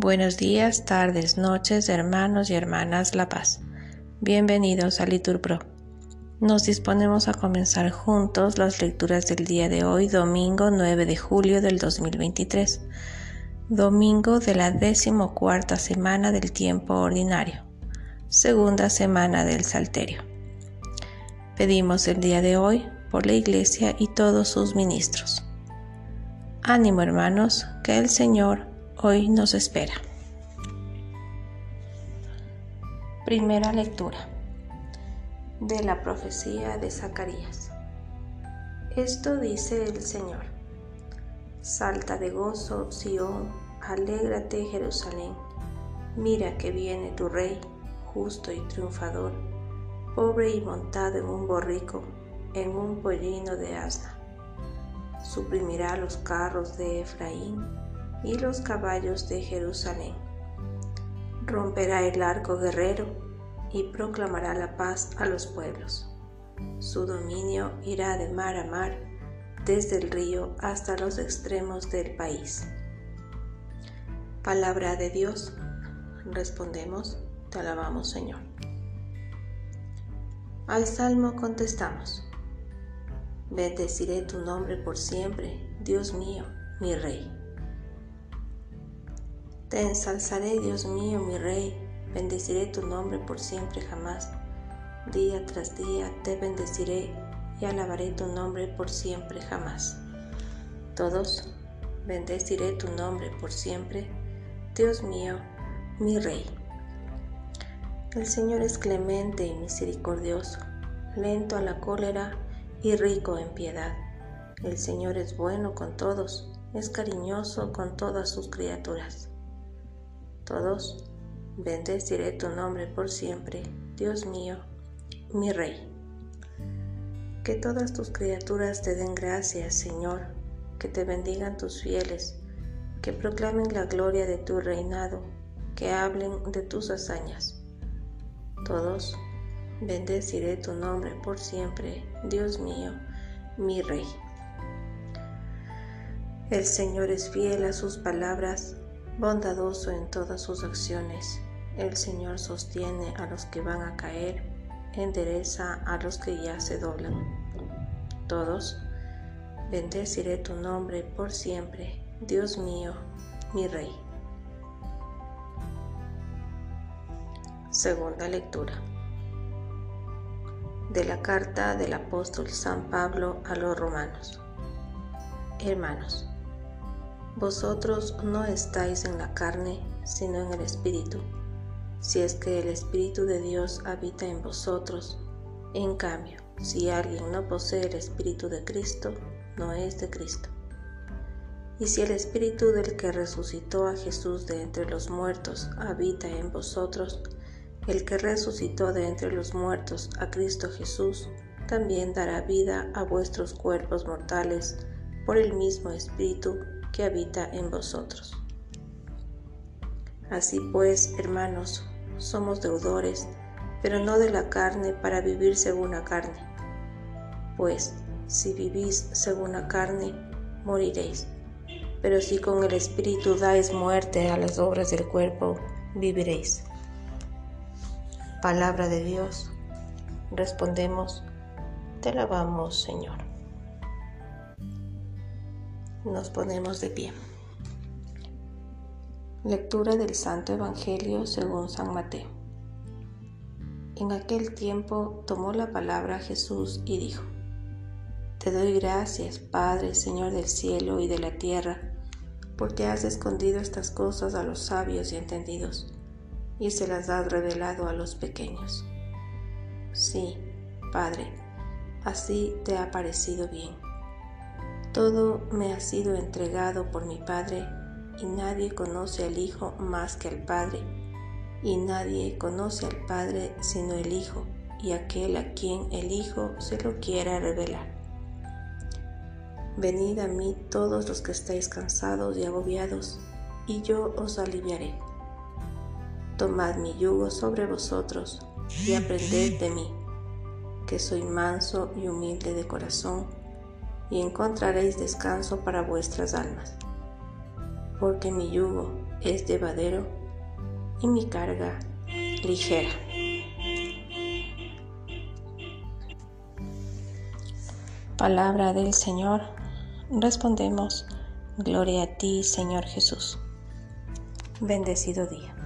Buenos días, tardes, noches, hermanos y hermanas La Paz. Bienvenidos a Liturpro. Nos disponemos a comenzar juntos las lecturas del día de hoy, domingo 9 de julio del 2023, domingo de la decimocuarta semana del tiempo ordinario, segunda semana del Salterio. Pedimos el día de hoy por la Iglesia y todos sus ministros. Ánimo hermanos, que el Señor hoy nos espera. Primera lectura de la profecía de Zacarías. Esto dice el Señor. Salta de gozo, Sión, alégrate, Jerusalén. Mira que viene tu rey, justo y triunfador, pobre y montado en un borrico, en un pollino de asna. Suprimirá los carros de Efraín y los caballos de Jerusalén. Romperá el arco guerrero y proclamará la paz a los pueblos. Su dominio irá de mar a mar, desde el río hasta los extremos del país. Palabra de Dios, respondemos, te alabamos Señor. Al salmo contestamos, bendeciré tu nombre por siempre, Dios mío, mi Rey. Te ensalzaré, Dios mío, mi Rey, bendeciré tu nombre por siempre jamás. Día tras día te bendeciré y alabaré tu nombre por siempre jamás. Todos, bendeciré tu nombre por siempre, Dios mío, mi Rey. El Señor es clemente y misericordioso, lento a la cólera y rico en piedad. El Señor es bueno con todos, es cariñoso con todas sus criaturas todos, bendeciré tu nombre por siempre, Dios mío, mi Rey. Que todas tus criaturas te den gracias, Señor, que te bendigan tus fieles, que proclamen la gloria de tu reinado, que hablen de tus hazañas. Todos, bendeciré tu nombre por siempre, Dios mío, mi Rey. El Señor es fiel a sus palabras bondadoso en todas sus acciones. El Señor sostiene a los que van a caer, endereza a los que ya se doblan. Todos, bendeciré tu nombre por siempre, Dios mío, mi Rey. Segunda lectura de la carta del apóstol San Pablo a los romanos. Hermanos, vosotros no estáis en la carne, sino en el Espíritu, si es que el Espíritu de Dios habita en vosotros. En cambio, si alguien no posee el Espíritu de Cristo, no es de Cristo. Y si el Espíritu del que resucitó a Jesús de entre los muertos habita en vosotros, el que resucitó de entre los muertos a Cristo Jesús, también dará vida a vuestros cuerpos mortales por el mismo Espíritu que habita en vosotros. Así pues, hermanos, somos deudores, pero no de la carne para vivir según la carne. Pues, si vivís según la carne, moriréis. Pero si con el Espíritu dais muerte a las obras del cuerpo, viviréis. Palabra de Dios. Respondemos, te alabamos, Señor nos ponemos de pie. Lectura del Santo Evangelio según San Mateo. En aquel tiempo tomó la palabra Jesús y dijo, Te doy gracias, Padre, Señor del cielo y de la tierra, porque has escondido estas cosas a los sabios y entendidos, y se las has revelado a los pequeños. Sí, Padre, así te ha parecido bien todo me ha sido entregado por mi Padre, y nadie conoce al Hijo más que al Padre, y nadie conoce al Padre sino el Hijo, y aquel a quien el Hijo se lo quiera revelar. Venid a mí todos los que estáis cansados y agobiados, y yo os aliviaré. Tomad mi yugo sobre vosotros y aprended de mí, que soy manso y humilde de corazón y encontraréis descanso para vuestras almas, porque mi yugo es llevadero y mi carga ligera. Palabra del Señor, respondemos, Gloria a ti, Señor Jesús. Bendecido día.